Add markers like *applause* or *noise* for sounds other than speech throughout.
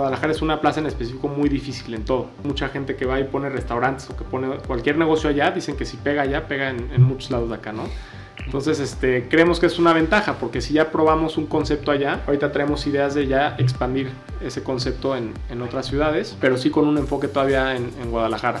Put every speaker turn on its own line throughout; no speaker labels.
Guadalajara es una plaza en específico muy difícil en todo. Mucha gente que va y pone restaurantes o que pone cualquier negocio allá, dicen que si pega allá, pega en, en muchos lados de acá, ¿no? Entonces, este, creemos que es una ventaja, porque si ya probamos un concepto allá, ahorita traemos ideas de ya expandir ese concepto en, en otras ciudades, pero sí con un enfoque todavía en, en Guadalajara.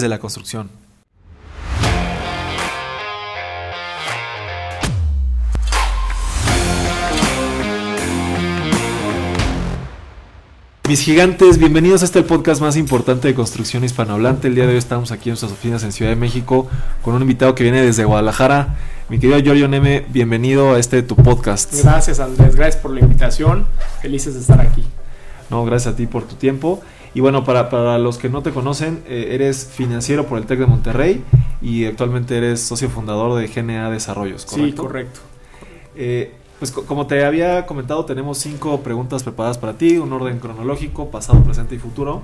de la construcción. Mis gigantes, bienvenidos a este el podcast más importante de construcción hispanohablante. El día de hoy estamos aquí en nuestras oficinas en Ciudad de México con un invitado que viene desde Guadalajara. Mi querido Giorgio Neme, bienvenido a este tu podcast.
Gracias Andrés, gracias por la invitación, felices de estar aquí.
No, gracias a ti por tu tiempo. Y bueno, para, para los que no te conocen, eh, eres financiero por el TEC de Monterrey y actualmente eres socio fundador de GNA Desarrollos, ¿correcto?
Sí, correcto.
Eh, pues co- como te había comentado, tenemos cinco preguntas preparadas para ti, un orden cronológico, pasado, presente y futuro.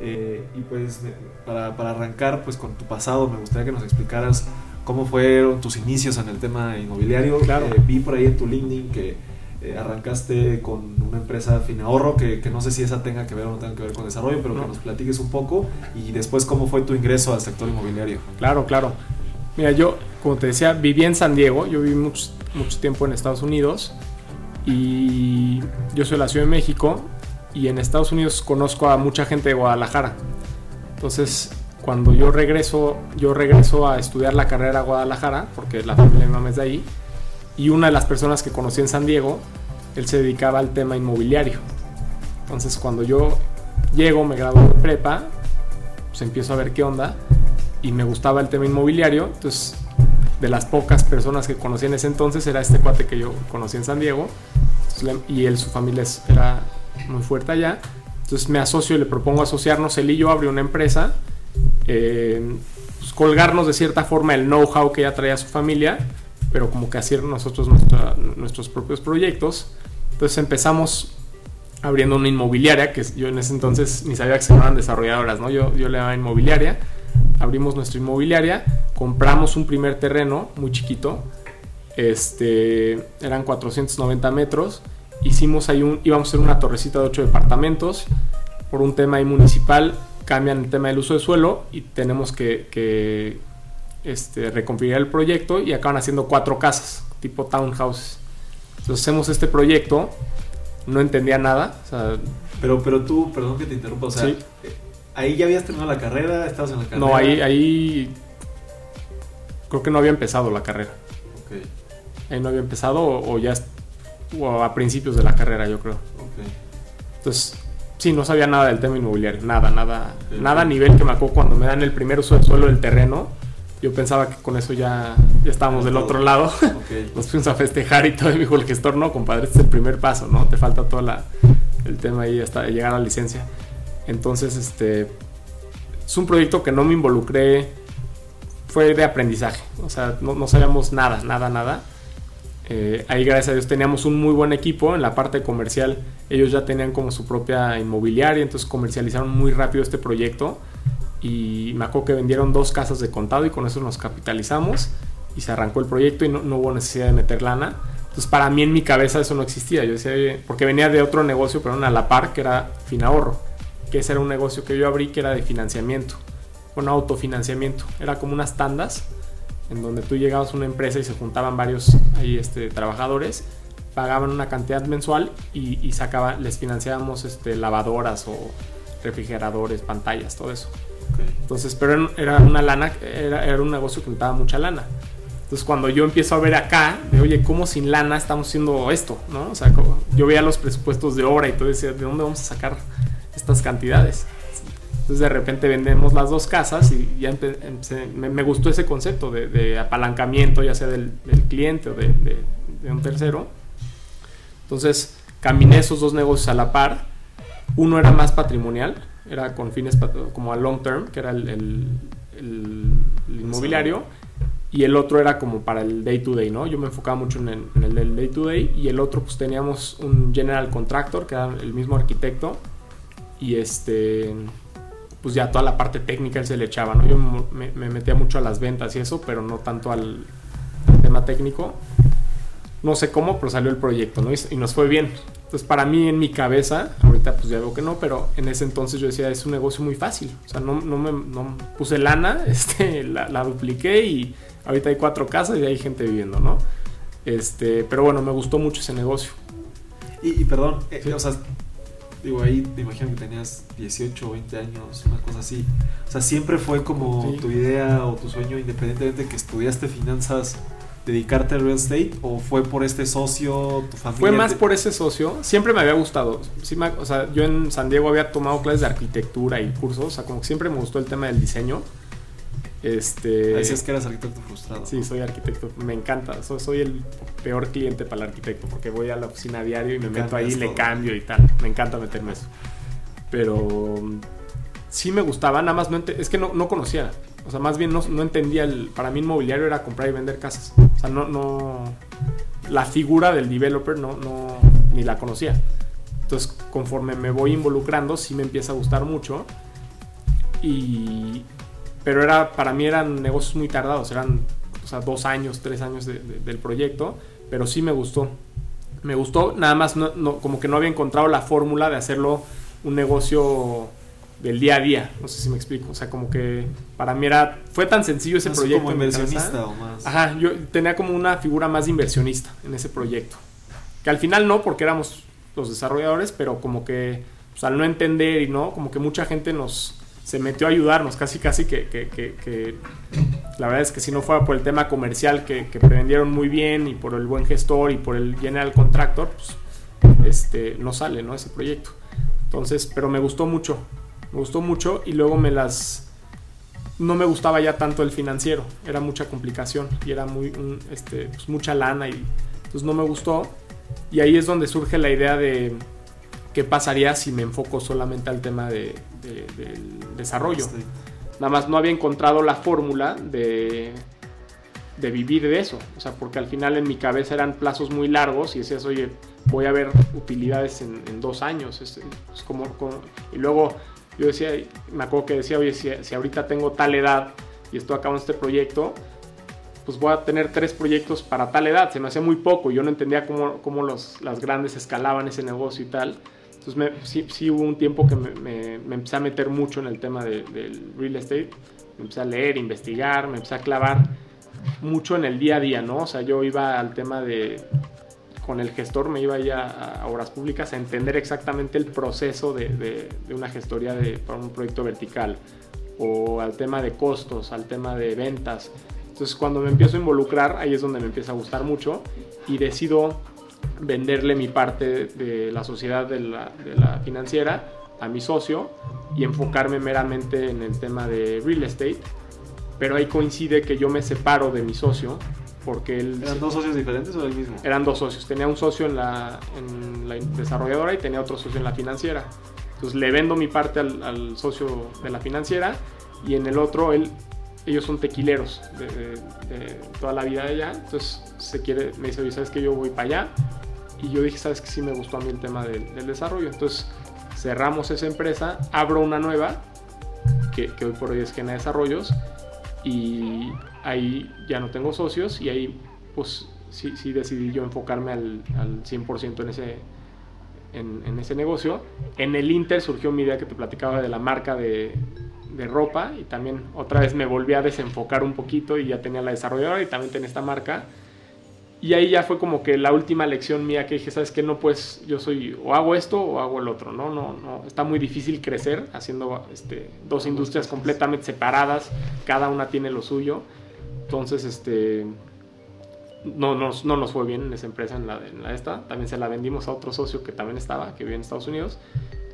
Eh, y pues para, para arrancar pues con tu pasado, me gustaría que nos explicaras cómo fueron tus inicios en el tema inmobiliario.
Claro.
Eh, vi por ahí en tu LinkedIn que eh, arrancaste con una empresa Finahorro, que, que no sé si esa tenga que ver o no tenga que ver con desarrollo, pero
No.
que nos platiques un poco y después cómo fue tu ingreso al sector inmobiliario.
Claro, claro. Mira, yo, como te decía, viví en San Diego, yo viví mucho, mucho tiempo en Estados Unidos y yo soy de la Ciudad de México y en Estados Unidos conozco a mucha gente de Guadalajara. Entonces, cuando yo regreso, yo regreso a estudiar la carrera a Guadalajara, porque la familia de mi mamá es de ahí, y una de las personas que conocí en San Diego, él se dedicaba al tema inmobiliario. Entonces, cuando yo llego, me graduo de prepa, pues empiezo a ver qué onda y me gustaba el tema inmobiliario. Entonces, de las pocas personas que conocí en ese entonces, era este cuate que yo conocí en San Diego. Entonces, y él, su familia era muy fuerte allá. Entonces me asocio y le propongo asociarnos. Él y yo abrí una empresa. eh, pues, colgarnos de cierta forma el know-how que ya traía su familia, pero como que hacer nosotros nuestra- nuestros propios proyectos. Entonces empezamos abriendo una inmobiliaria, que yo en ese entonces ni sabía que se llamaban desarrolladoras, ¿no? Yo, yo le llamaba inmobiliaria. Abrimos nuestra inmobiliaria, compramos un primer terreno muy chiquito, este, eran 490 metros. Hicimos ahí un, íbamos a hacer una torrecita de 8 departamentos. Por un tema ahí municipal, cambian el tema del uso de suelo y tenemos que, que este, reconfigurar el proyecto y acaban haciendo cuatro casas, tipo townhouses. Entonces hacemos este proyecto, no entendía nada, o sea,
Pero, pero tú, perdón que te interrumpa, o sea,
Sí.
eh, ahí ya habías terminado la carrera, estabas en la carrera.
no, ahí, ahí creo que no había empezado la carrera. Ahí no había empezado o, o ya o a principios de la carrera, yo creo.
ok.
Entonces, sí, no sabía nada del tema inmobiliario, nada, nada, nada a nivel que me acuerdo cuando me dan el primer uso del suelo del terreno. Yo pensaba que con eso ya, ya estábamos del otro lado.
Ok. *laughs*
Nos fuimos a festejar y todo. Y me dijo el gestor, no, compadre, este es el primer paso, ¿no? Te falta todo la, el tema ahí hasta llegar a la licencia. Entonces, este, es un proyecto que no me involucré, fue de aprendizaje. O sea, no, no sabíamos nada, nada, nada. Eh, ahí, gracias a Dios, teníamos un muy buen equipo. En la parte comercial, ellos ya tenían como su propia inmobiliaria, entonces comercializaron muy rápido este proyecto. Y me acuerdo que vendieron dos casas de contado y con eso nos capitalizamos y se arrancó el proyecto y no, no hubo necesidad de meter lana. Entonces, para mí en mi cabeza eso no existía. Yo decía, porque venía de otro negocio, pero a la par, que era Finahorro, que ese era un negocio que yo abrí que era de financiamiento, bueno, autofinanciamiento. Era como unas tandas en donde tú llegabas a una empresa y se juntaban varios ahí, este, trabajadores, pagaban una cantidad mensual y, y les financiábamos este, lavadoras o refrigeradores, pantallas, todo eso.
Ok.
Entonces, pero era- una lana, era, era un negocio que necesitaba mucha lana. Entonces, cuando yo empiezo a ver acá, de oye, ¿cómo sin lana estamos haciendo esto? ¿No? O sea, como- yo veía los presupuestos de obra y todo decía, ¿de dónde vamos a sacar estas cantidades? Entonces, de repente vendemos las dos casas y ya empe- empecé- me, me gustó ese concepto de, de apalancamiento, ya sea del, del cliente o de, de- de un tercero. Entonces, caminé esos dos negocios a la par Uno era más patrimonial, era con fines como a long term, que era el, inmobiliario, y el otro era como para el day to day, ¿no? Yo me enfocaba mucho en el, en el, day to day, y el otro pues teníamos un general contractor, que era el mismo arquitecto, y este pues ya toda la parte técnica él se le echaba, ¿no? Yo me, metía mucho a las ventas y eso, pero no tanto al, tema técnico. No sé cómo, pero salió el proyecto, ¿no? Y, nos fue bien. Entonces, para mí, en mi cabeza, ahorita pues ya veo que no, pero en ese entonces yo decía, es un negocio muy fácil. O sea, no, no me no puse lana, *laughs* este, la, dupliqué y ahorita hay cuatro casas y hay gente viviendo, ¿no? Este, pero bueno, me gustó mucho ese negocio.
Y, perdón, eh, o sea, Digo, ahí me imagino que tenías 18 o 20 años, una cosa así. O sea, siempre fue como tu idea o tu sueño, independientemente de que estudiaste finanzas, dedicarte al real estate o fue por este socio, tu familia?
Fue más por ese socio. Siempre me había gustado. Sí o sea, yo en San Diego había tomado clases de arquitectura y cursos. O sea, como que siempre me gustó el tema del diseño. Este,
Decías que eras arquitecto frustrado.
Sí, soy arquitecto. Me encanta. Soy, el peor cliente para el arquitecto porque voy a la oficina a diario y me, meto ahí, le cambio y tal. Me encanta meterme eso. Pero sí me gustaba, nada más no es que no, no, conocía. O sea, más bien no, entendía. El, para mí, inmobiliario era comprar y vender casas. O sea, no. no la figura del developer no, no, ni la conocía. Entonces, conforme me voy involucrando, sí me empieza a gustar mucho. Y, pero era, para mí eran negocios muy tardados, eran o sea, dos años, tres años del proyecto, pero sí me gustó. Me gustó, nada más como que no había encontrado la fórmula de hacerlo un negocio del día a día, no sé si me explico, o sea, como que para mí era, fue tan sencillo ese proyecto.
como inversionista o más.
Ajá, yo tenía como una figura más de inversionista en ese proyecto, que al final no, porque éramos los desarrolladores, pero como que, pues, al no entender y no, como que mucha gente nos, se metió a ayudarnos, casi casi que, que, que, la verdad es que si no fuera por el tema comercial que, que prevendieron muy bien y por el buen gestor y por el general contractor, pues este, no sale ¿no? ese proyecto. Entonces, pero me gustó mucho, me gustó mucho y luego me las... No me gustaba ya tanto el financiero, era mucha complicación y era muy, este, pues mucha lana y entonces no me gustó. Y ahí es donde surge la idea de qué pasaría si me enfoco solamente al tema de, del desarrollo. Nada más no había encontrado la fórmula de, de vivir de eso. O sea, porque al final en mi cabeza eran plazos muy largos y decías, oye, voy a ver utilidades en, dos años. Es, como, y luego yo decía, me acuerdo que decía, oye, si, ahorita tengo tal edad y estoy acabando este proyecto, pues voy a tener tres proyectos para tal edad. Se me hacía muy poco. Yo no entendía cómo, cómo los, las grandes escalaban ese negocio y tal. Entonces sí, sí, hubo un tiempo que me, empecé a meter mucho en el tema del real estate. Me empecé a leer, investigar, me empecé a clavar mucho en el día a día, ¿no? O sea, yo iba al tema de, con el gestor me iba ya a obras públicas a entender exactamente el proceso de, una gestoría de, para un proyecto vertical o al tema de costos, al tema de ventas. Entonces cuando me empiezo a involucrar, ahí es donde me empieza a gustar mucho y decido venderle mi parte de la sociedad de la, financiera a mi socio y enfocarme meramente en el tema de real estate. Pero ahí coincide que yo me separo de mi socio porque él...
¿Eran dos socios diferentes o el mismo?
Eran dos socios. Tenía un socio en la, en la desarrolladora y tenía otro socio en la financiera. Entonces le vendo mi parte al, socio de la financiera y en el otro él, ellos son tequileros de, toda la vida de allá. Entonces se quiere, me dice, oye, ¿sabes que yo voy para allá? y yo dije, sabes que sí me gustó a mí el tema del, desarrollo. Entonces cerramos esa empresa, abro una nueva, que, hoy por hoy es Gena Desarrollos, y ahí ya no tengo socios y ahí pues sí, sí decidí yo enfocarme al, al 100% en ese, en, ese negocio. En el Inter surgió mi idea que te platicaba de la marca de, de ropa y también otra vez me volví a desenfocar un poquito y ya tenía la desarrolladora y también tenía esta marca y ahí ya fue como que la última lección mía que dije, ¿sabes qué? No, pues yo soy o hago esto o hago el otro, ¿no? No, no, está muy difícil crecer haciendo este, dos industrias completamente separadas, cada una tiene lo suyo. Entonces, este, no, no, no nos fue bien en esa empresa, en la, en la esta. También se la vendimos a otro socio que también estaba, que vive en Estados Unidos.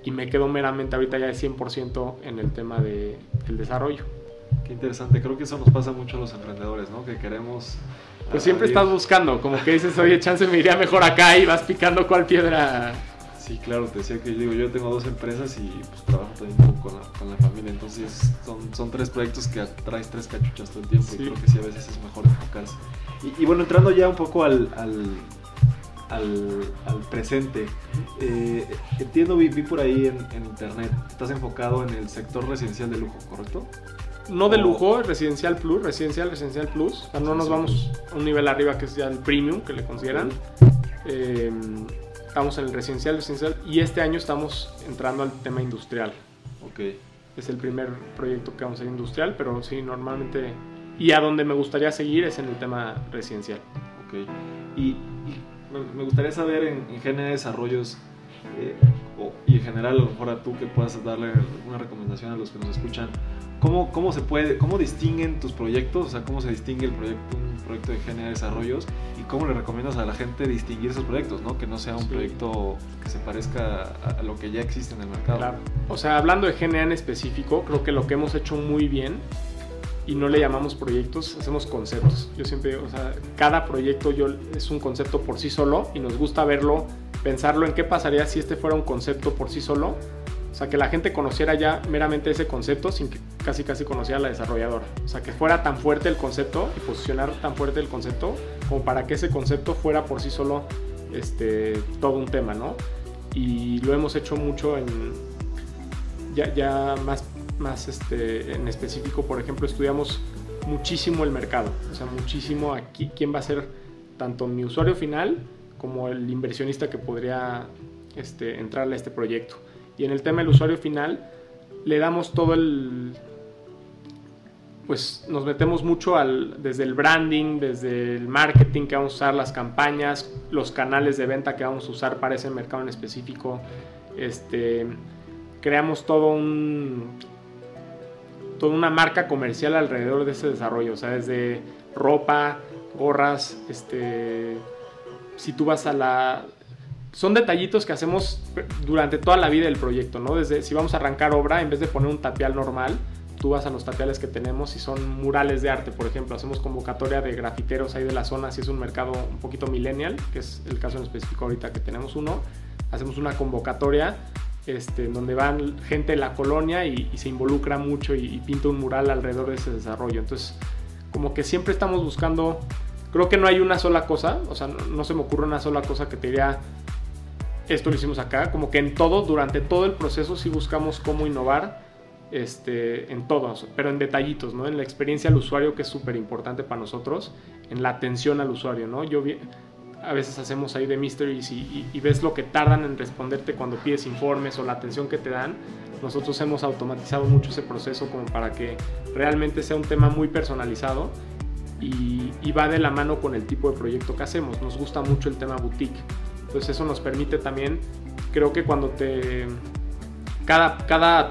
Y me quedo meramente ahorita ya de 100% en el tema de, del desarrollo.
Qué interesante, creo que eso nos pasa mucho a los emprendedores, ¿no? Que queremos
pues siempre estás buscando, como que dices, oye, chance me iría mejor acá y vas picando cuál piedra
Sí, claro, te decía que digo, yo tengo dos empresas y pues trabajo también un poco con la, familia, entonces son, son tres proyectos que traes tres cachuchas todo el tiempo y creo que sí, a veces es mejor enfocarse. Y, bueno, entrando ya un poco al, al, al, presente, eh, entiendo, vi, por ahí en, en internet, estás enfocado en el sector residencial de lujo, ¿correcto?
no de lujo, residencial plus, residencial, residencial plus. O sea, no nos vamos a un nivel arriba que es ya el premium que le consideran. Eh, estamos en el residencial, residencial y este año estamos entrando al tema industrial. Es el primer proyecto que vamos a hacer industrial, pero sí, normalmente. Y a donde me gustaría seguir es en el tema residencial.
Ok. Y, me gustaría saber en, en de desarrollos eh, y en general, a lo mejor a tú que puedas darle una recomendación a los que nos escuchan ¿Cómo, ¿Cómo, se puede, cómo distinguen tus proyectos? O sea, ¿cómo se distingue el proyecto, un proyecto de GNA Desarrollos? ¿Y cómo le recomiendas a la gente distinguir esos proyectos, ¿no? Que no sea un proyecto que se parezca a, lo que ya existe en el mercado.
Claro. O sea, hablando de GNA en específico, creo que lo que hemos hecho muy bien, y no le llamamos proyectos, hacemos conceptos. Yo siempre, o sea, cada proyecto yo, es un concepto por sí solo y nos gusta verlo, pensarlo en qué pasaría si este fuera un concepto por sí solo sea, que la gente conociera ya meramente ese concepto sin que casi casi conociera a la desarrolladora. O sea, que fuera tan fuerte el concepto y posicionar tan fuerte el concepto como para que ese concepto fuera por sí solo este, todo un tema, ¿no? Y lo hemos hecho mucho en, ya, ya más, más este, en específico, por ejemplo, estudiamos muchísimo el mercado, o sea, muchísimo aquí, quién va a ser tanto mi usuario final como el inversionista que podría este, entrarle a este proyecto. Y en el tema del usuario final, le damos todo el... Pues nos metemos mucho al, desde el branding, desde el marketing que vamos a usar, las campañas, los canales de venta que vamos a usar para ese mercado en específico. Este, creamos todo un, toda una marca comercial alrededor de ese desarrollo, o sea, desde ropa, gorras, este, si tú vas a la, son detallitos que hacemos durante toda la vida del proyecto, ¿no? Desde si vamos a arrancar obra, en vez de poner un tapial normal, tú vas a los tapiales que tenemos y son murales de arte, por ejemplo. Hacemos convocatoria de grafiteros ahí de la zona, si es un mercado un poquito millennial, que es el caso en específico ahorita que tenemos uno. Hacemos una convocatoria este, donde van gente de la colonia y, se involucra mucho y, pinta un mural alrededor de ese desarrollo. Entonces, como que siempre estamos buscando, creo que no hay una sola cosa, o sea, no, no se me ocurre una sola cosa que te diría esto lo hicimos acá, como que en todo, durante todo el proceso sí buscamos cómo innovar este, en todos, pero en detallitos, ¿no? En la experiencia al usuario, que es súper importante para nosotros, en la atención al usuario, ¿no? Yo a veces hacemos ahí de mysteries y, y, ves lo que tardan en responderte cuando pides informes o la atención que te dan. Nosotros hemos automatizado mucho ese proceso como para que realmente sea un tema muy personalizado y, y va de la mano con el tipo de proyecto que hacemos. Nos gusta mucho el tema boutique entonces eso nos permite también, creo que cuando te... Cada, cada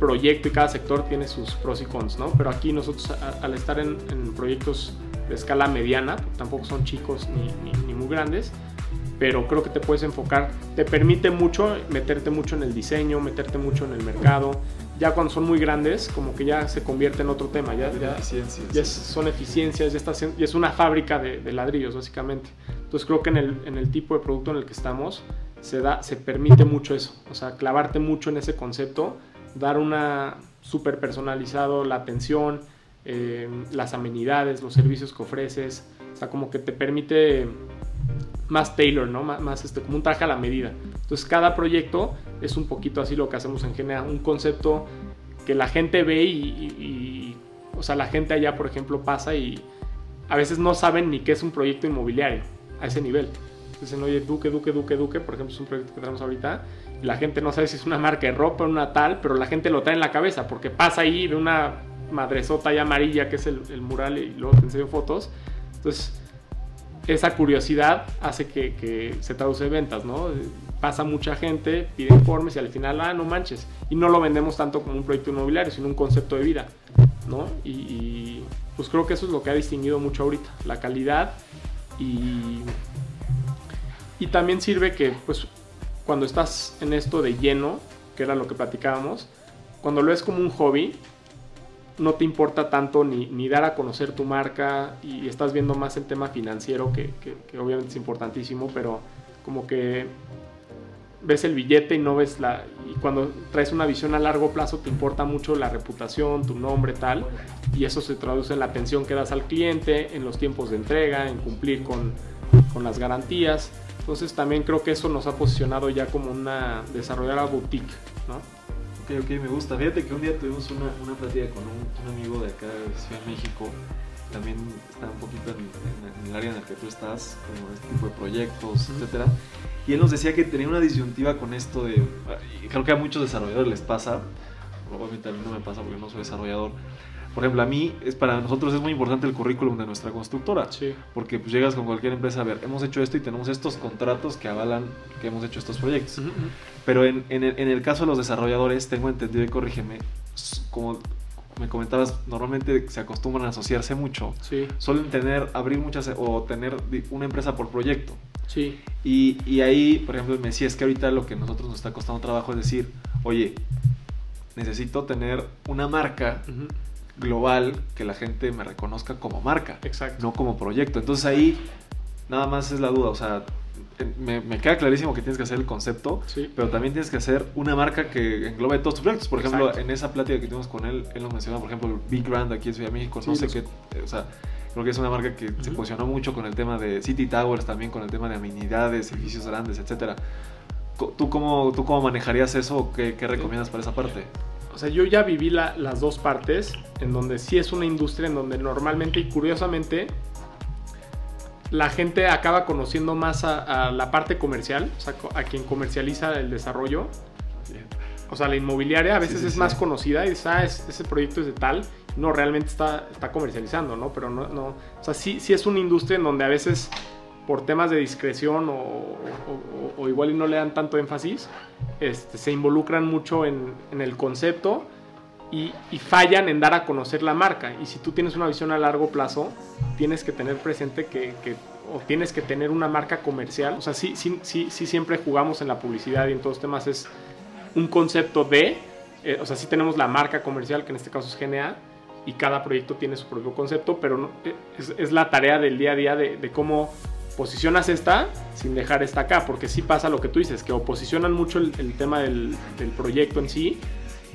proyecto y cada sector tiene sus pros y cons, ¿no? Pero aquí nosotros al estar en, proyectos de escala mediana, tampoco son chicos ni, ni, muy grandes, pero creo que te puedes enfocar, te permite mucho meterte mucho en el diseño, meterte mucho en el mercado. Ya cuando son muy grandes, como que ya se convierte en otro tema, ya, ya, ya son eficiencias, ya, está, ya es una fábrica de, de ladrillos básicamente. Entonces creo que en el, en el, tipo de producto en el que estamos se, da, se permite mucho eso, o sea, clavarte mucho en ese concepto, dar una súper personalizado la atención, eh, las amenidades, los servicios que ofreces, o sea, como que te permite más tailor, ¿no? Más, este, como un traje a la medida. Entonces cada proyecto es un poquito así lo que hacemos en general, un concepto que la gente ve y, o sea, la gente allá, por ejemplo, pasa y a veces no saben ni qué es un proyecto inmobiliario a ese nivel. Dicen, oye, Duque, Duque, Duque, Duque, por ejemplo, es un proyecto que tenemos ahorita, y la gente no sabe si es una marca de ropa o una tal, pero la gente lo trae en la cabeza, porque pasa ahí de una madresota ya amarilla, que es el, mural, y luego te enseño fotos. Entonces, esa curiosidad hace que, se traduce en ventas, ¿no? Pasa mucha gente, pide informes y al final, ah, no manches. Y no lo vendemos tanto como un proyecto inmobiliario, sino un concepto de vida, ¿no? Y, pues creo que eso es lo que ha distinguido mucho ahorita, la calidad y, y también sirve que pues cuando estás en esto de lleno, que era lo que platicábamos, cuando lo ves como un hobby, no te importa tanto ni, ni, dar a conocer tu marca y estás viendo más el tema financiero, que, que, obviamente es importantísimo, pero como que ves el billete y no ves la... Y cuando traes una visión a largo plazo te importa mucho la reputación, tu nombre, tal. Y eso se traduce en la atención que das al cliente, en los tiempos de entrega, en cumplir con, con las garantías. Entonces también creo que eso nos ha posicionado ya como una desarrolladora boutique, ¿no?
Ok, ok, me gusta. Fíjate que un día tuvimos una, una plática con un, un amigo de acá de Ciudad de México también está un poquito en, en, el área en el que tú estás, como este tipo de proyectos, etcétera. Y él nos decía que tenía una disyuntiva con esto de, y creo que a muchos desarrolladores les pasa, probablemente a mí no me pasa porque no soy desarrollador. Por ejemplo, a mí, es para nosotros es muy importante el currículum de nuestra constructora.
Sí.
Porque pues llegas con cualquier empresa a ver, hemos hecho esto y tenemos estos contratos que avalan que hemos hecho estos proyectos.
Uh -huh.
Pero en, en, el, en, el, caso de los desarrolladores, tengo entendido y corrígeme, como me comentabas, normalmente se acostumbran a asociarse mucho.
Sí.
Suelen tener, abrir muchas o tener una empresa por proyecto.
Sí.
Y, y ahí, por ejemplo, me decía, es que ahorita lo que a nosotros nos está costando trabajo es decir, oye, necesito tener una marca uh -huh. Global que la gente me reconozca como marca,
Exacto.
no como proyecto. Entonces ahí nada más es la duda, o sea, me, me, queda clarísimo que tienes que hacer el concepto,
sí.
pero también tienes que hacer una marca que englobe todos tus proyectos. Por ejemplo,
Exacto.
en esa plática que tuvimos con él, él nos mencionó, por ejemplo, el Big Brand aquí en Ciudad de México,
sí,
no sé
los...
qué, o sea, creo que es una marca que uh -huh. se posicionó mucho con el tema de City Towers, también con el tema de amenidades, edificios grandes, etcétera. ¿Tú cómo, ¿Tú cómo manejarías eso? ¿Qué, qué recomiendas para esa parte?
O sea, yo ya viví la, las dos partes, en donde sí es una industria en donde normalmente y curiosamente la gente acaba conociendo más a, a, la parte comercial, o sea, a quien comercializa el desarrollo. O sea, la inmobiliaria a veces sí, sí, es sí. más conocida y dice, ah, es, ese proyecto es de tal. No, realmente está, está comercializando, ¿no? Pero no, no. O sea, sí, sí es una industria en donde a veces por temas de discreción o, o, o, igual y no le dan tanto énfasis, este, se involucran mucho en, en el concepto y, y, fallan en dar a conocer la marca. Y si tú tienes una visión a largo plazo, tienes que tener presente que, que o tienes que tener una marca comercial. O sea, sí, sí, sí, sí siempre jugamos en la publicidad y en todos los temas es un concepto de, eh, o sea, sí tenemos la marca comercial, que en este caso es GNA, y cada proyecto tiene su propio concepto, pero no, eh, es, es, la tarea del día a día de, de cómo posicionas esta sin dejar esta acá, porque sí pasa lo que tú dices, que o posicionan mucho el, tema del, proyecto en sí,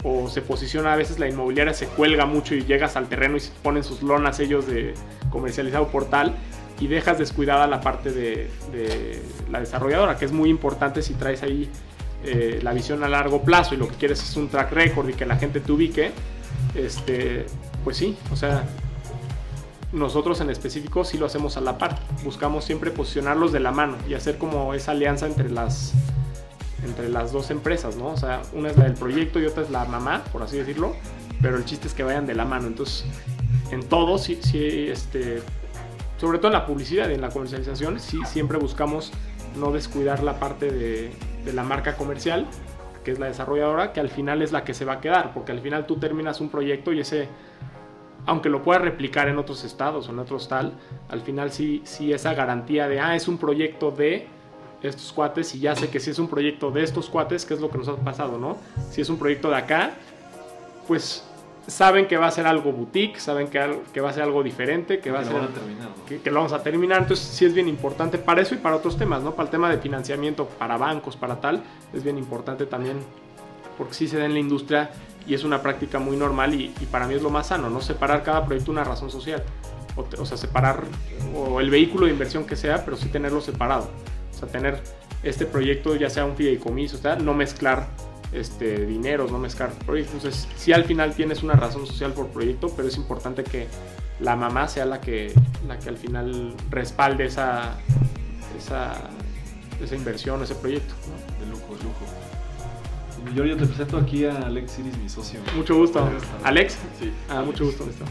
o se posiciona a veces la inmobiliaria, se cuelga mucho y llegas al terreno y se ponen sus lonas ellos de comercializado por tal, y dejas descuidada la parte de, de la desarrolladora, que es muy importante si traes ahí eh, la visión a largo plazo y lo que quieres es un track record y que la gente te ubique, este, pues sí, o sea, nosotros en específico sí lo hacemos a la par. Buscamos siempre posicionarlos de la mano y hacer como esa alianza entre las, entre las dos empresas, ¿no? O sea, una es la del proyecto y otra es la mamá, por así decirlo, pero el chiste es que vayan de la mano. Entonces, en todo, sí, sí este, sobre todo en la publicidad y en la comercialización, sí siempre buscamos no descuidar la parte de, de la marca comercial, que es la desarrolladora, que al final es la que se va a quedar, porque al final tú terminas un proyecto y ese aunque lo puedas replicar en otros estados o en otros tal, al final sí, sí esa garantía de, ah, es un proyecto de estos cuates y ya sé que si es un proyecto de estos cuates, que es lo que nos ha pasado, ¿no? Si es un proyecto de acá, pues saben que va a ser algo boutique, saben que, que va a ser algo diferente, que va
que
a ser...
Lo terminar, ¿no?
que, que, lo vamos a terminar, entonces sí es bien importante para eso y para otros temas, ¿no? Para el tema de financiamiento, para bancos, para tal, es bien importante también, porque sí se da en la industria y es una práctica muy normal y, para mí es lo más sano, ¿no? Separar cada proyecto una razón social. O, sea, separar o el vehículo de inversión que sea, pero sí tenerlo separado. O sea, tener este proyecto, ya sea un fideicomiso, o sea, no mezclar este, dineros, no mezclar proyectos. Entonces, sí al final tienes una razón social por proyecto, pero es importante que la mamá sea la que, la que al final respalde esa, esa, esa inversión, ese proyecto.
Yo, yo te presento aquí a Alex Iris, mi socio.
Mucho gusto. ¿Alex?
Sí.
Ah, mucho gusto. Listo.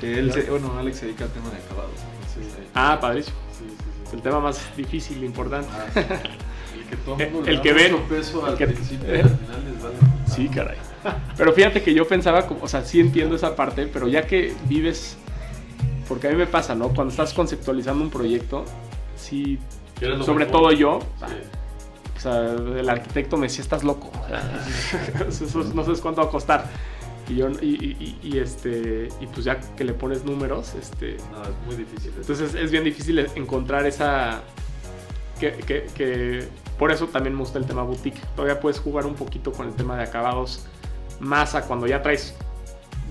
Que él, se, bueno, Alex se dedica al tema de acabados. Entonces, ahí.
Ah, padrísimo.
Sí, sí, sí.
Es el tema más difícil importante.
Ah. El que todo *laughs*
el,
mundo
el que ven.
peso
el
al
que,
principio y al final les vale.
Sí, caray. Pero fíjate que yo pensaba, o sea, sí entiendo esa parte, pero ya que vives, porque a mí me pasa, ¿no? Cuando estás conceptualizando un proyecto, sí, sobre mejor? todo yo, sí. O sea, el arquitecto me decía, estás loco, *laughs* eso, no sabes cuánto va a costar. Y, yo, y, y, y, este, y pues ya que le pones números, este,
no, es muy difícil.
Entonces es bien difícil encontrar esa, que, que, que por eso también me gusta el tema boutique. Todavía puedes jugar un poquito con el tema de acabados masa cuando ya traes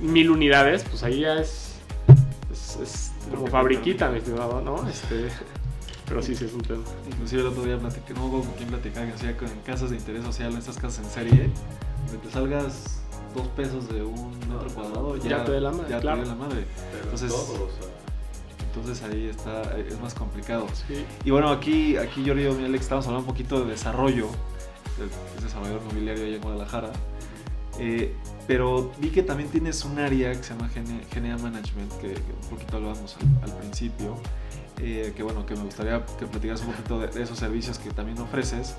mil unidades, pues ahí ya es, es, como fabriquita, mi estimado, ¿no? Este, pero sí, sí es un tema.
Inclusive el otro día platiqué, no con quién platicaba, que hacía con casas de interés social, estas casas en serie, donde te salgas dos pesos de un metro cuadrado, ya,
ya te dé la madre.
Ya
claro.
te dé la madre. Entonces, entonces ahí está, es más complicado.
Sí.
Y bueno, aquí, aquí yo y Alex estamos hablando un poquito de desarrollo, es desarrollador mobiliario allá en Guadalajara. Eh, pero vi que también tienes un área que se llama GNA Management, que, que, un poquito hablábamos al, al principio, eh, que bueno, que me gustaría que platicaras un poquito de, de esos servicios que también ofreces.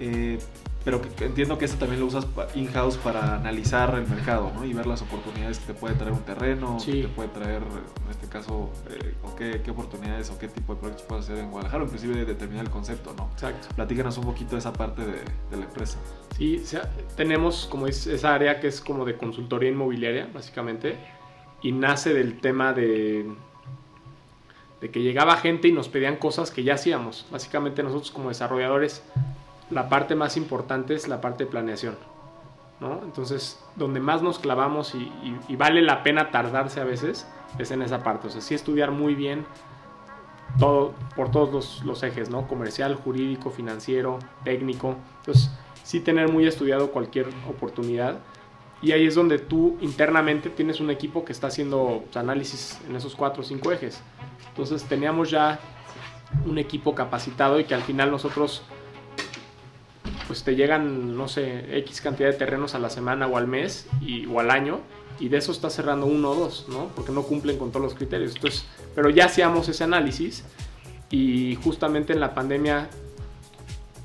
Eh, pero que, entiendo que este también lo usas in-house para analizar el mercado ¿no? y ver las oportunidades que te puede traer un terreno,
Sí.
que te puede traer, en este caso, eh, o qué, qué oportunidades o qué tipo de proyectos puedes hacer en Guadalajara, o inclusive de determinar el concepto, ¿no?
Exacto.
Platícanos un poquito de esa parte de, de la empresa.
Sí, o sea, tenemos como es, esa área que es como de consultoría inmobiliaria, básicamente, y nace del tema de, de que llegaba gente y nos pedían cosas que ya hacíamos. Básicamente nosotros como desarrolladores, la parte más importante es la parte de planeación. ¿no? Entonces, donde más nos clavamos y, vale la pena tardarse a veces es en esa parte. O sea, sí estudiar muy bien todo, por todos los, los ejes, ¿no? Comercial, jurídico, financiero, técnico. Entonces, sí tener muy estudiado cualquier oportunidad. Y ahí es donde tú internamente tienes un equipo que está haciendo pues, análisis en esos cuatro o cinco ejes. Entonces teníamos ya un equipo capacitado y que al final nosotros pues te llegan, no sé, X cantidad de terrenos a la semana o al mes y, o al año y de eso estás cerrando uno o dos, ¿no? Porque no cumplen con todos los criterios. Entonces, pero ya hacíamos ese análisis y justamente en la pandemia,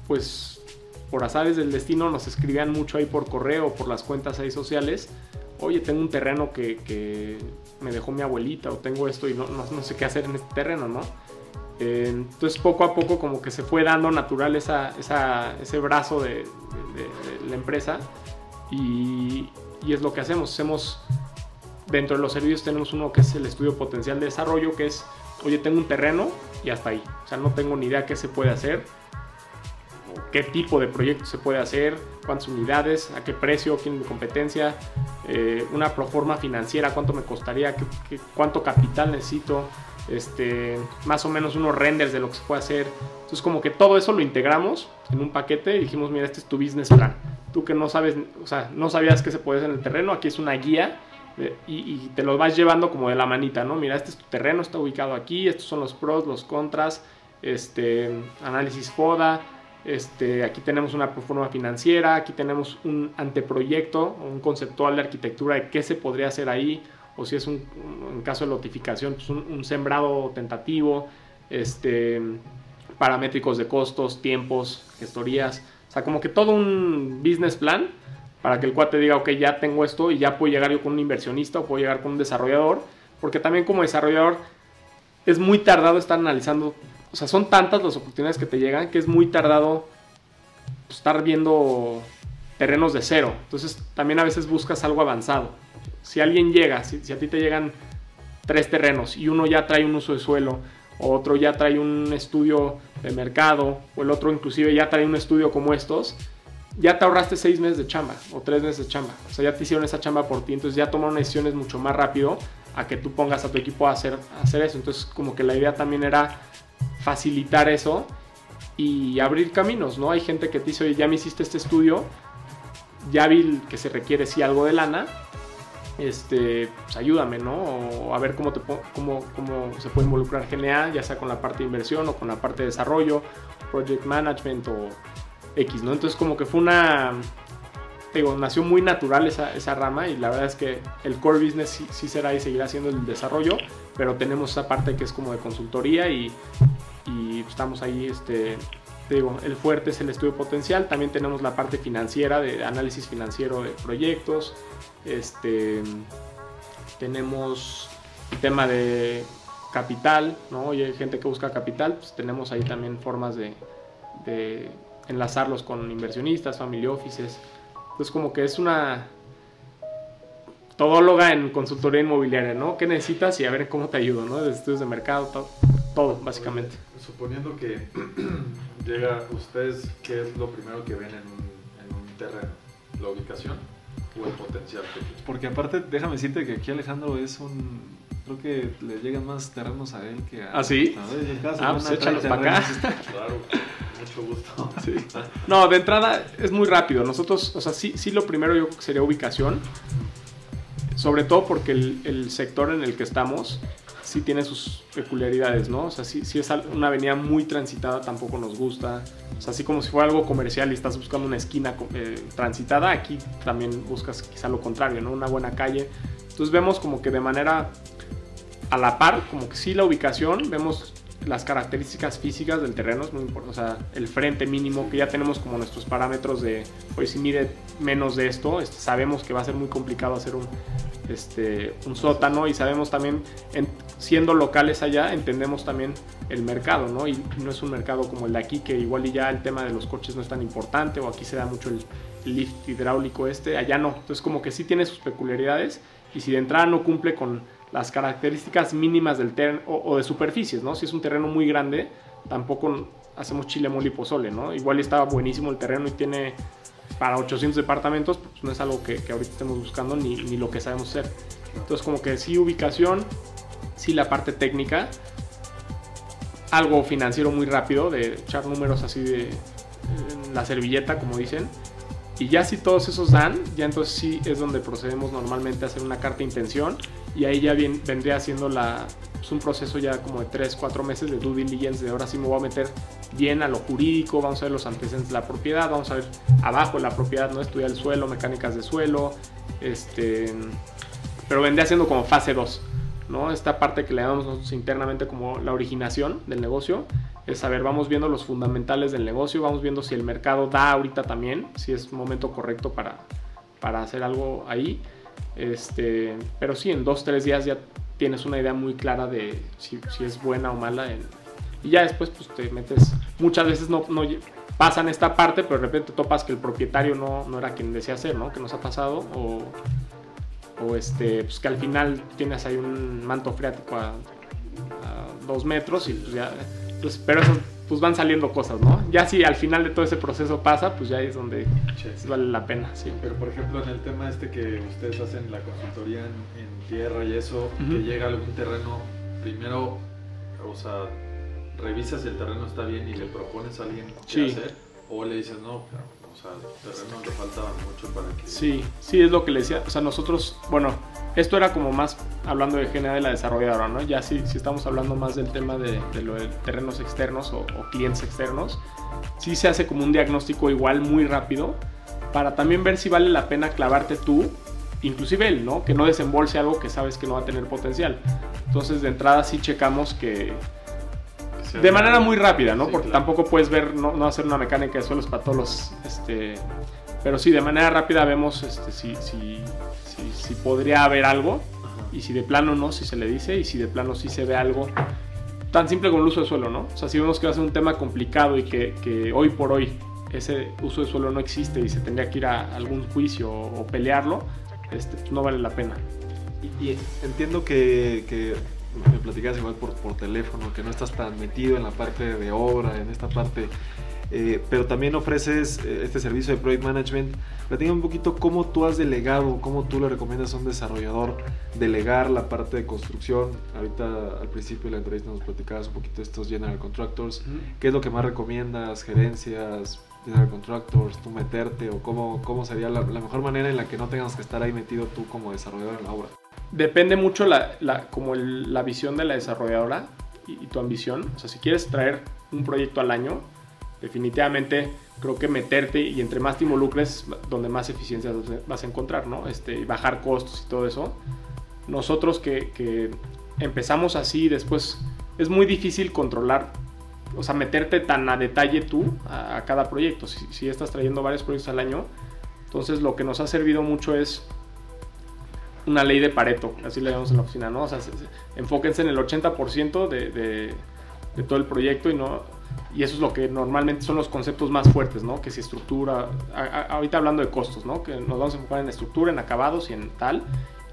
pues por azares del destino nos escribían mucho ahí por correo, por las cuentas ahí sociales. Oye, tengo un terreno que, que me dejó mi abuelita o tengo esto y no, no, no sé qué hacer en este terreno, ¿no? Eh, entonces poco a poco como que se fue dando natural esa, esa- ese brazo de, de- de- de la empresa y, y es lo que hacemos. Hacemos dentro de los servicios tenemos uno que es el estudio potencial de desarrollo, que es, oye, tengo un terreno y hasta ahí. O sea, no tengo ni idea qué se puede hacer, qué tipo de proyecto se puede hacer, cuántas unidades, a qué precio, quién es mi competencia, eh, una proforma financiera, cuánto me costaría, qué- qué- cuánto capital necesito, este, más o menos unos renders de lo que se puede hacer. Entonces como que todo eso lo integramos en un paquete y dijimos, mira, este es tu business plan. Tú que no sabes, o sea, no sabías qué se puede hacer en el terreno, aquí es una guía eh, y, y te lo vas llevando como de la manita, ¿no? Mira, este es tu terreno, está ubicado aquí, estos son los pros, los contras, este, análisis FODA, este, aquí tenemos una proforma financiera, aquí tenemos un anteproyecto, un conceptual de arquitectura de qué se podría hacer ahí, o si es un, en caso de lotificación, pues un, un sembrado tentativo, este, paramétricos de costos, tiempos, gestorías, o sea, como que todo un business plan para que el cuate diga, ok, ya tengo esto y ya puedo llegar yo con un inversionista o puedo llegar con un desarrollador, porque también como desarrollador es muy tardado estar analizando, o sea, son tantas las oportunidades que te llegan que es muy tardado pues, estar viendo terrenos de cero. Entonces también a veces buscas algo avanzado. Si alguien llega, si, si a ti te llegan tres terrenos y uno ya trae un uso de suelo, o otro ya trae un estudio de mercado, o el otro inclusive ya trae un estudio como estos, ya te ahorraste seis meses de chamba o tres meses de chamba. O sea, ya te hicieron esa chamba por ti, entonces ya tomaron decisiones mucho más rápido a que tú pongas a tu equipo a hacer, a hacer eso. Entonces como que la idea también era facilitar eso y abrir caminos, ¿no? Hay gente que te dice, oye, ya me hiciste este estudio, ya vi que se requiere sí algo de lana, este, pues ayúdame, ¿no? O a ver cómo, te, cómo, cómo se puede involucrar GNA, ya sea con la parte de inversión o con la parte de desarrollo, project management o X, ¿no? Entonces como que fue una, digo, nació muy natural esa, esa rama y la verdad es que el core business sí, sí será y seguirá siendo el desarrollo, pero tenemos esa parte que es como de consultoría y, estamos ahí, este, te digo, el fuerte es el estudio potencial, también tenemos la parte financiera, de análisis financiero de proyectos, este, tenemos el tema de capital, ¿no? Y hay gente que busca capital, pues tenemos ahí también formas de, de enlazarlos con inversionistas, family offices. Entonces como que es una todóloga en consultoría inmobiliaria, ¿no? ¿Qué necesitas? Y a ver cómo te ayudo, ¿no? Desde estudios de mercado, to- todo, básicamente.
Suponiendo que *clears throat* llega ustedes, ¿qué es lo primero que ven en un, en un terreno? ¿La ubicación o el potencial que tiene?
Porque aparte, déjame decirte que aquí Alejandro es un... Creo que le llegan más terrenos a él que a...
¿Ah, sí?
a ver, en casa,
Ah, pues échalos para acá.
terrenos. *laughs*
Claro, mucho gusto. *laughs*
Sí. No, de entrada es muy rápido. Nosotros, o sea, sí, sí lo primero yo creo que sería ubicación. Sobre todo porque el, el sector en el que estamos sí tiene sus peculiaridades, ¿no? O sea, sí, sí es una avenida muy transitada, tampoco nos gusta. O sea, así como si fuera algo comercial y estás buscando una esquina eh, transitada, aquí también buscas quizá lo contrario, ¿no? Una buena calle. Entonces vemos como que de manera a la par, como que sí la ubicación, vemos las características físicas del terreno, es muy importante, o sea, el frente mínimo, que ya tenemos como nuestros parámetros de, pues si mide menos de esto, este, sabemos que va a ser muy complicado hacer un, este, un sótano y sabemos también, en- siendo locales allá, entendemos también el mercado, ¿no? Y no es un mercado como el de aquí, que igual y ya el tema de los coches no es tan importante, o aquí se da mucho el, lift hidráulico este, allá no. Entonces como que sí tiene sus peculiaridades y si de entrada no cumple con las características mínimas del terreno o, o de superficies, ¿no? Si es un terreno muy grande, tampoco hacemos chile, mole y pozole, ¿no? Igual estaba buenísimo el terreno y tiene para 800 departamentos, pues no es algo que, que ahorita estemos buscando ni, ni lo que sabemos hacer. Entonces como que sí ubicación, sí la parte técnica, algo financiero muy rápido, de echar números así de la servilleta, como dicen. Y ya si todos esos dan, ya entonces sí es donde procedemos normalmente a hacer una carta de intención. Y ahí ya bien, vendría siendo la, pues, un proceso ya como de 3, 4 meses de due diligence, de ahora sí me voy a meter bien a lo jurídico, vamos a ver los antecedentes de la propiedad, vamos a ver abajo la propiedad, no estudiar el suelo, mecánicas de suelo, este, pero vendría siendo como fase 2. ¿no? Esta parte que le llamamos nosotros internamente como la originación del negocio, es saber, vamos viendo los fundamentales del negocio, vamos viendo si el mercado da ahorita también, si es momento correcto para, para hacer algo ahí. Este, pero sí, en dos, tres días ya tienes una idea muy clara de si, si es buena o mala. en- y ya después pues te metes, muchas veces no, no pasan esta parte, pero de repente topas que el propietario no, no era quien decía ser, ¿no? Que nos ha pasado, o, o este, pues que al final tienes ahí un manto freático a, a dos metros y pues ya, pues, pero eso, pues van saliendo cosas, ¿no? Ya si al final de todo ese proceso pasa, pues ya es donde sí vale la pena, sí.
Pero por ejemplo en el tema este que ustedes hacen la consultoría en, en tierra y eso, que llega a algún terreno, primero, o sea, revisas si el terreno está bien y le propones a alguien qué
Sí.
hacer, o le dices no, o sea, el terreno le falta mucho para que...
Sí, sí, es lo que le decía. O sea, nosotros, bueno, esto era como más hablando de general de la desarrolladora, ¿no? Ya si, si estamos hablando más del tema de, de lo de terrenos externos o, o clientes externos, sí se hace como un diagnóstico igual muy rápido para también ver si vale la pena clavarte tú, inclusive él, ¿no? Que no desembolse algo que sabes que no va a tener potencial. Entonces, de entrada sí checamos que, de manera muy rápida, ¿no?
Sí,
Porque
claro.
tampoco puedes ver, no, no hacer una mecánica de suelos para todos los, este, pero sí, de manera rápida vemos este, si, si, si, si podría haber algo
Ajá.
y si de plano no, si se le dice y si de plano sí se ve algo tan simple como el uso de suelo, ¿no? O sea, si vemos que va a ser un tema complicado y que, que hoy por hoy ese uso de suelo no existe y se tendría que ir a algún juicio o, o pelearlo, este, pues no vale la pena.
Y, y entiendo que, que me platicas igual por, por teléfono, que no estás tan metido en la parte de obra, en esta parte, eh, pero también ofreces eh, este servicio de Project Management. Platícame un poquito cómo tú has delegado, cómo tú le recomiendas a un desarrollador delegar la parte de construcción. Ahorita al principio de la entrevista nos platicabas un poquito de estos General Contractors. ¿Qué es lo que más recomiendas? ¿Gerencias? General Contractors, tú meterte o cómo, cómo sería la, la mejor manera en la que no tengas que estar ahí metido tú como desarrollador en la obra.
Depende mucho la, la- como el- la visión de la desarrolladora y, y tu ambición. O sea, si quieres traer un proyecto al año, definitivamente creo que meterte y entre más te involucres, donde más eficiencia vas a encontrar, ¿no? Este, bajar costos y todo eso. Nosotros que, que empezamos así, después es muy difícil controlar, o sea, meterte tan a detalle tú a, a cada proyecto. Si, si estás trayendo varios proyectos al año, entonces lo que nos ha servido mucho es una ley de Pareto, así le llamamos en la oficina, ¿no? O sea, se- se- enfóquense en el 80% de, de, de todo el proyecto y no y eso es lo que normalmente son los conceptos más fuertes, ¿no? Que si estructura, a- a- ahorita hablando de costos, ¿no? Que nos vamos a enfocar en estructura, en acabados y en tal,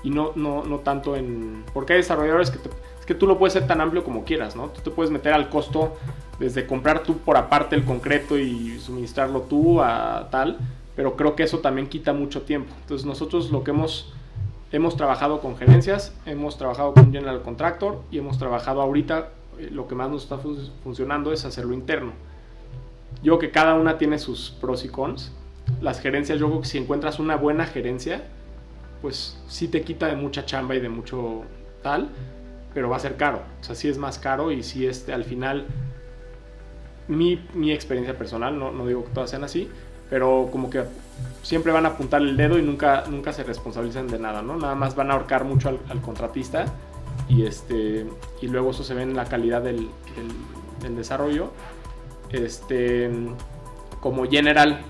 y no, no, no tanto en... Porque hay desarrolladores que te- es que tú lo puedes ser tan amplio como quieras, ¿no? Tú te puedes meter al costo desde comprar tú por aparte el concreto y suministrarlo tú a tal, pero creo que eso también quita mucho tiempo. Entonces nosotros lo que hemos, hemos trabajado con gerencias, hemos trabajado con General Contractor y hemos trabajado ahorita, eh, lo que más nos está funcionando es hacerlo interno. Yo creo que cada una tiene sus pros y cons. Las gerencias, yo creo que si encuentras una buena gerencia, pues sí te quita de mucha chamba y de mucho tal, pero va a ser caro. O sea, sí es más caro y sí este, al final, mi, mi experiencia personal, no, no digo que todas sean así, pero como que siempre van a apuntar el dedo y nunca, nunca se responsabilizan de nada, ¿no? Nada más van a ahorcar mucho al, contratista y, este, y luego eso se ve en la calidad del, desarrollo. Este, como general,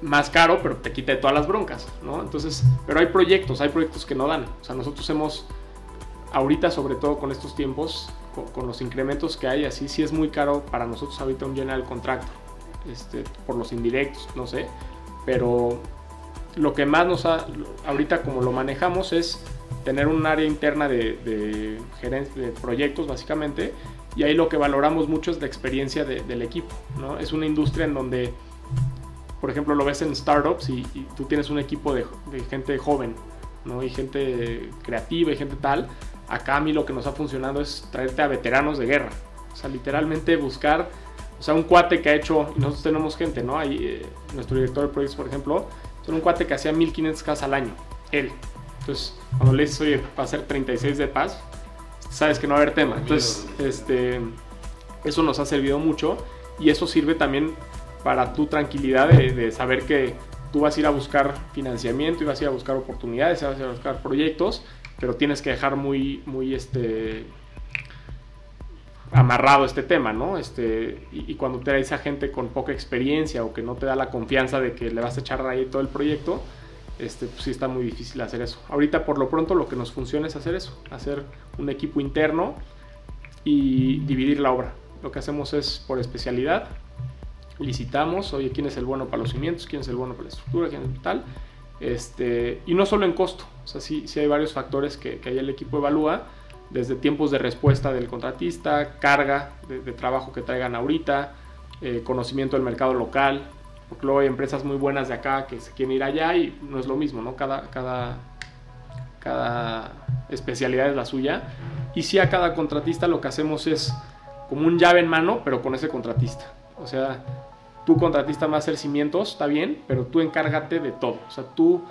más caro, pero te quita de todas las broncas, ¿no? Entonces, pero hay proyectos, hay proyectos que no dan. O sea, nosotros hemos, ahorita sobre todo con estos tiempos, con, con los incrementos que hay, así sí es muy caro para nosotros ahorita un general contractor este, por los indirectos, no sé. Pero lo que más nos ha, ahorita como lo manejamos es tener un área interna de, de, de proyectos básicamente y ahí lo que valoramos mucho es la experiencia del equipo. ¿no? Es una industria en donde, por ejemplo, lo ves en startups y, tú tienes un equipo de, gente joven ¿no? y gente creativa y gente tal. Acá a mí lo que nos ha funcionado es traerte a veteranos de guerra. O sea, literalmente buscar o sea, un cuate que ha hecho, y nosotros tenemos gente, ¿no? Ahí, eh, nuestro director de proyectos, por ejemplo, es un cuate que hacía 1500 casas al año, él. Entonces, cuando le dices, oye, va a hacer 36 de paz, sabes que no va a haber tema. Entonces, este, eso nos ha servido mucho y eso sirve también para tu tranquilidad de, de, saber que tú vas a ir a buscar financiamiento y vas a ir a buscar oportunidades, vas a ir a buscar proyectos, pero tienes que dejar muy, muy este, amarrado este tema, ¿no? Este, y, cuando te traes a gente con poca experiencia o que no te da la confianza de que le vas a echar ahí todo el proyecto, este, pues sí está muy difícil hacer eso. Ahorita por lo pronto lo que nos funciona es hacer eso, hacer un equipo interno y dividir la obra. Lo que hacemos es por especialidad, licitamos, oye, quién es el bueno para los cimientos, quién es el bueno para la estructura, quién es tal. Este, y no solo en costo, o sea, sí, sí hay varios factores que, que ahí el equipo evalúa desde tiempos de respuesta del contratista, carga de, trabajo que traigan ahorita, eh, conocimiento del mercado local, porque luego hay empresas muy buenas de acá que se quieren ir allá y no es lo mismo, ¿no? Cada, cada, cada especialidad es la suya. Y si a cada contratista lo que hacemos es como un llave en mano, pero con ese contratista. O sea, tu contratista va a hacer cimientos, está bien, pero tú encárgate de todo. O sea, tú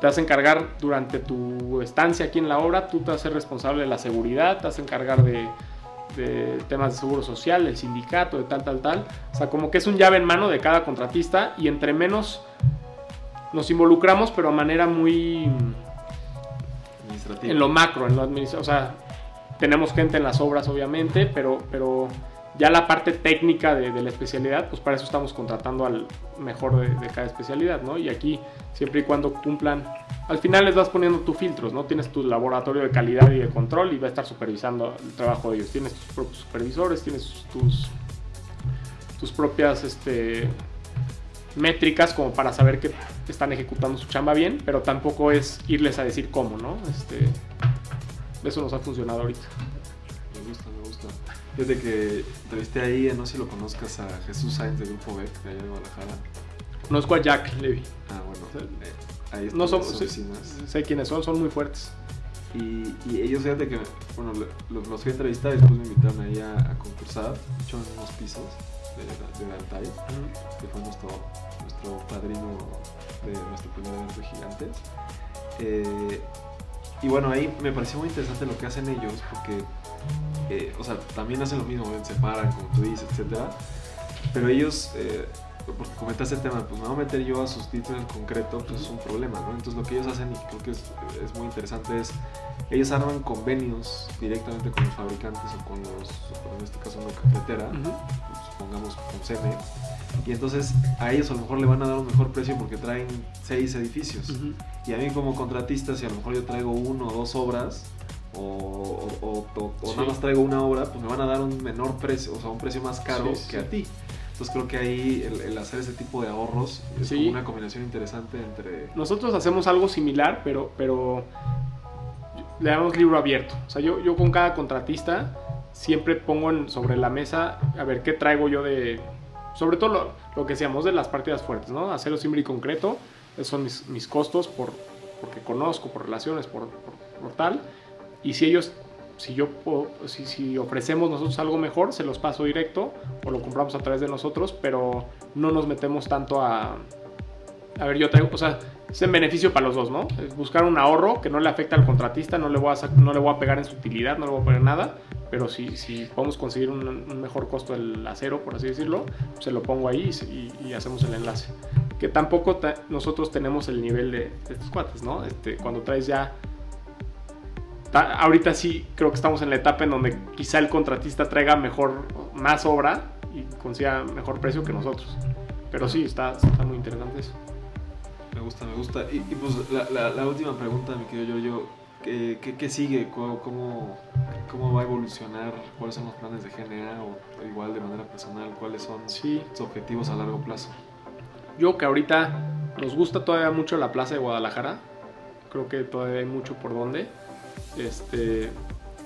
te vas a encargar durante tu estancia aquí en la obra, tú te vas a ser responsable de la seguridad, te vas a encargar de, temas de seguro social, el sindicato, de tal, tal, tal. O sea, como que es un llave en mano de cada contratista y entre menos nos involucramos, pero a manera muy... En lo macro, en lo administrativo. O sea, tenemos gente en las obras, obviamente, pero, pero ya la parte técnica de, la especialidad, pues para eso estamos contratando al mejor de, cada especialidad, ¿no? Y aquí, siempre y cuando cumplan, al final les vas poniendo tus filtros, ¿no? Tienes tu laboratorio de calidad y de control y va a estar supervisando el trabajo de ellos. Tienes tus propios supervisores, tienes tus, tus propias este, métricas como para saber que están ejecutando su chamba bien, pero tampoco es irles a decir cómo, ¿no? Este, eso nos ha funcionado ahorita.
Desde que entrevisté ahí, no sé si lo conozcas a Jesús Sainz de Grupo Beck, de allá de Guadalajara.
Conozco a Jack Levy.
Ah, bueno. Eh, ahí
no son, sé, sé, quiénes son, son muy fuertes.
Y, y, ellos, fíjate que, bueno, los, los fui a entrevistar y después me invitaron ahí a, concursar, de hecho en unos pisos de, de Altai, que fue nuestro, nuestro padrino de nuestro primer evento gigantes. Eh, y bueno, ahí me pareció muy interesante lo que hacen ellos, porque eh, o sea, también hacen lo mismo, se paran, como tú dices, etcétera. Pero ellos, eh, porque comentaste el tema, pues me voy a meter yo a sus títulos en concreto, pues es un problema, ¿no? Entonces lo que ellos hacen, y creo que es, es muy interesante, es ellos arman convenios directamente con los fabricantes o con los, en este caso una cafetera, supongamos con Cemex, y entonces a ellos a lo mejor le van a dar un mejor precio porque traen seis edificios. Y a mí como contratista, si a lo mejor yo traigo uno o dos obras, o, nada más traigo una obra, pues me van a dar un menor precio, o sea, un precio más caro que a ti. Entonces creo que ahí el, hacer ese tipo de ahorros es como una combinación interesante entre...
Nosotros hacemos algo similar, pero, pero le damos libro abierto. O sea, yo, yo con cada contratista siempre pongo en- sobre la mesa a ver qué traigo yo de... Sobre todo lo, lo que decíamos de las partidas fuertes, ¿no? Acero simple y concreto, esos son mis, mis costos por, porque conozco, por relaciones, por, por- por tal. Y si ellos, si yo si, si ofrecemos nosotros algo mejor, se los paso directo o lo compramos a través de nosotros, pero no nos metemos tanto a... A ver, yo traigo, o sea, es en beneficio para los dos, ¿no? Es buscar un ahorro que no le afecta al contratista, no le voy a, no le voy a pegar en su utilidad, no le voy a pegar nada, pero si, si podemos conseguir un, un mejor costo del acero, por así decirlo, se lo pongo ahí y- y hacemos el enlace. Que tampoco ta- nosotros tenemos el nivel de, de estos cuates, ¿no? Este, cuando traes ya... ta- ahorita sí creo que estamos en la etapa en donde quizá el contratista traiga mejor, más obra y consiga mejor precio que nosotros. Pero sí, está, está muy interesante eso.
Me gusta, me gusta. Y, y, pues la, la- la última pregunta, mi querido Giorgio, ¿qué, qué, qué sigue? ¿Cómo, cómo, cómo va a evolucionar? ¿Cuáles son los planes de GNA? O igual de manera personal, ¿cuáles son
Sí,
sus objetivos a largo plazo?
Yo que ahorita nos gusta todavía mucho la plaza de Guadalajara. Creo que todavía hay mucho por donde. Este,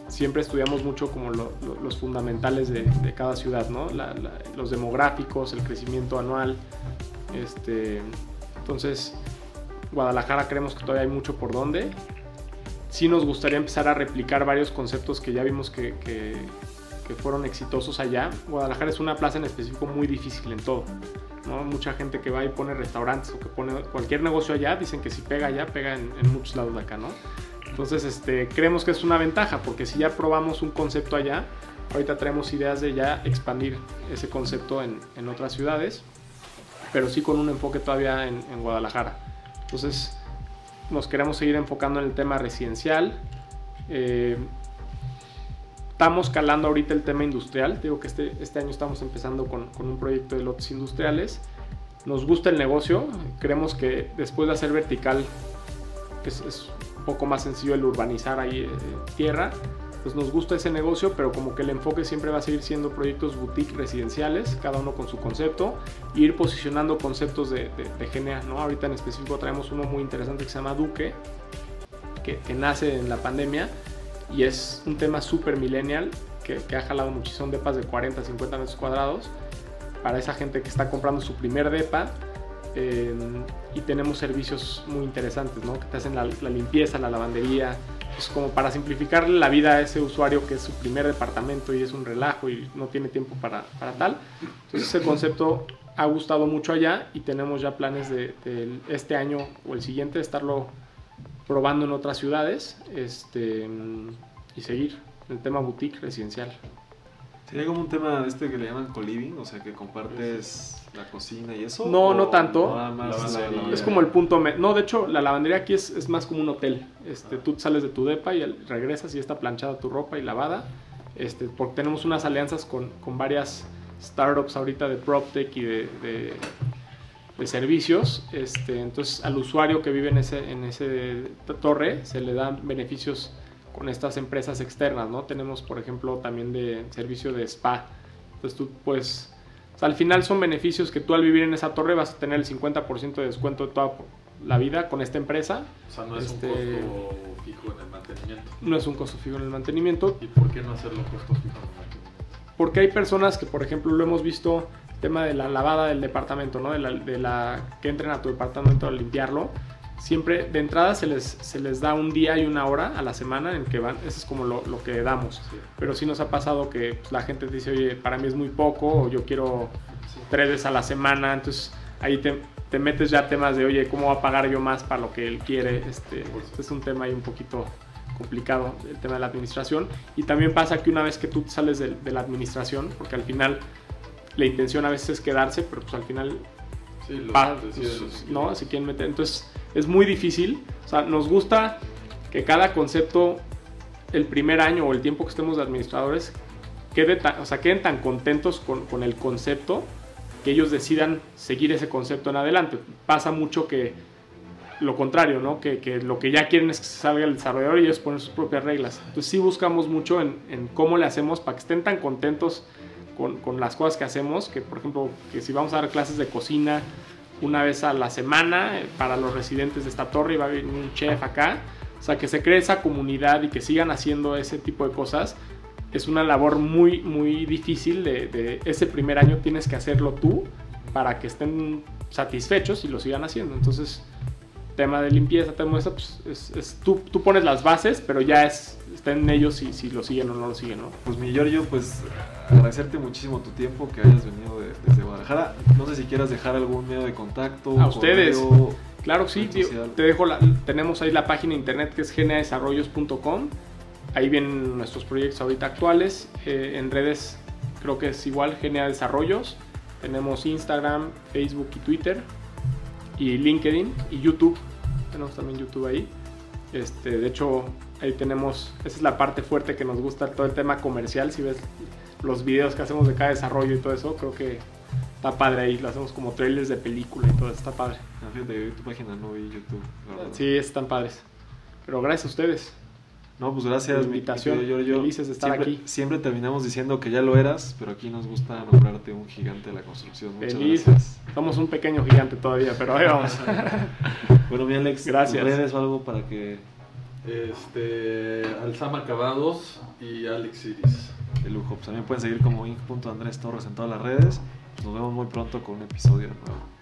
siempre estudiamos mucho como lo- lo- los fundamentales de, de cada ciudad, ¿no? La- la- los demográficos, el crecimiento anual. Este, entonces, Guadalajara creemos que todavía hay mucho por donde. Sí nos gustaría empezar a replicar varios conceptos que ya vimos que, que- que fueron exitosos allá. Guadalajara es una plaza en específico muy difícil en todo. ¿no? Mucha gente que va y pone restaurantes o que pone cualquier negocio allá, dicen que si pega allá, pega en, en muchos lados de acá, ¿no? Entonces, este, creemos que es una ventaja, porque si ya probamos un concepto allá, ahorita traemos ideas de ya expandir ese concepto en, en otras ciudades, pero sí con un enfoque todavía en, en Guadalajara. Entonces, nos queremos seguir enfocando en el tema residencial. Eh, estamos calando ahorita el tema industrial. Digo que este, este año estamos empezando con, con un proyecto de lotes industriales. Nos gusta el negocio. Creemos que después de hacer vertical, que es, es un poco más sencillo el urbanizar ahí eh, tierra, pues nos gusta ese negocio, pero como que el enfoque siempre va a seguir siendo proyectos boutique residenciales, cada uno con su concepto, e ir posicionando conceptos de, de, de GNA, ¿no? Ahorita en específico traemos uno muy interesante que se llama Duque, que, que nace en la pandemia y es un tema super millennial que, que ha jalado muchísimo depas de 40, 50 metros cuadrados para esa gente que está comprando su primer depa eh, y tenemos servicios muy interesantes, ¿no? Que te hacen la, la limpieza, la lavandería, pues como para simplificarle la vida a ese usuario que es su primer departamento y es un relajo y no tiene tiempo para, para tal. Entonces ese concepto ha gustado mucho allá y tenemos ya planes de, de este año o el siguiente de estarlo probando en otras ciudades este, y seguir el tema boutique residencial.
¿Sería como un tema este que le llaman co-living? O sea, que compartes la cocina y eso.
No,
¿O
no tanto.
nada más
Lavandería.
la-
Es como el punto... me- No, de hecho, la lavandería aquí es, es más como un hotel. Este, tú sales de tu depa y el- regresas y está planchada tu ropa y lavada. Este, porque tenemos unas alianzas con, con varias startups ahorita de PropTech y de, de, de servicios. Este, entonces, al usuario que vive en ese, en ese torre se le dan beneficios con estas empresas externas, ¿no? Tenemos, por ejemplo, también de servicio de spa. Entonces, tú puedes... sea, al final son beneficios que tú al vivir en esa torre vas a tener el 50% de descuento de toda la vida con esta empresa.
O sea, no es
Este-
un costo fijo en el mantenimiento.
No es un costo fijo en el mantenimiento.
¿Y por qué no hacerlo costo fijo en el mantenimiento?
Porque hay personas que, por ejemplo, lo hemos visto, el tema de la lavada del departamento, ¿no? De la, de la que entren a tu departamento a limpiarlo. Siempre de entrada se les, se les da un día y una hora a la semana en que van. Eso es como lo, lo que damos.
Sí.
Pero sí nos ha pasado que pues, la gente dice, oye, para mí es muy poco, o yo quiero
Sí.
tres veces a la semana. Entonces ahí te, te metes ya temas de, oye, ¿cómo va a pagar yo más para lo que él quiere? Este, este es un tema ahí un poquito complicado, el tema de la administración. Y también pasa que una vez que tú sales de, de la administración, porque al final la intención a veces es quedarse, pero pues al final
Sí, deciden
pues,
los
¿no? Quieren meter. Entonces es muy difícil. O sea, nos gusta que cada concepto, el primer año o el tiempo que estemos de administradores, quede tan- o sea, queden tan contentos con, con el concepto que ellos decidan seguir ese concepto en adelante. Pasa mucho que lo contrario, ¿no? Que, que lo que ya quieren es que se salga el desarrollador y ellos ponen sus propias reglas. Entonces sí buscamos mucho en, en cómo le hacemos para que estén tan contentos con, las cosas que hacemos, que por ejemplo, que si vamos a dar clases de cocina una vez a la semana eh, para los residentes de esta torre y va a venir un chef acá, O sea, que se cree esa comunidad y que sigan haciendo ese tipo de cosas es una labor muy, muy difícil. De, de ese primer año tienes que hacerlo tú para que estén satisfechos y lo sigan haciendo. Entonces, tema de limpieza, tema de eso, pues es, es- tú, tú pones las bases, pero ya es, está en ellos si, si lo siguen o no lo siguen, ¿no?
Pues mi Giorgio, pues agradecerte muchísimo tu tiempo que hayas venido de- desde Guadalajara. No sé si quieras dejar algún medio de contacto.
A ustedes.
correo.
Claro que sí, tío. te dejo la, tenemos ahí la página de internet que es geneadesarrollos.com. Ahí vienen nuestros proyectos ahorita actuales. Eh, en redes creo que es igual, Genea Desarrollos. Tenemos Instagram, Facebook y Twitter. Y LinkedIn y YouTube. Tenemos también YouTube ahí. Este, de hecho, ahí tenemos, esa es la parte fuerte que nos gusta, todo el tema comercial. Si ves los videos que hacemos de cada desarrollo y todo eso, creo que está padre ahí. Lo hacemos como trailers de película y todo, está padre.
Ah, fíjate, que vi tu página no vi YouTube. verdad.
Sí, están padres. Pero gracias a ustedes.
No, pues gracias,
la
mi
invitación.
querido Giorgio.
Felices de estar
siempre,
aquí.
Siempre terminamos diciendo que ya lo eras, pero aquí nos gusta nombrarte un gigante de la construcción. Muchas
Felices.
gracias.
Somos un pequeño gigante todavía, pero ahí vamos. *laughs*
Bueno, mi Alex,
Gracias.
¿tus redes o algo para que
Este, Alzama Acabados y Alex Iris.
de lujo? Pues también pueden seguir como inc.andrés Torres en todas las redes. Nos vemos muy pronto con un episodio nuevo.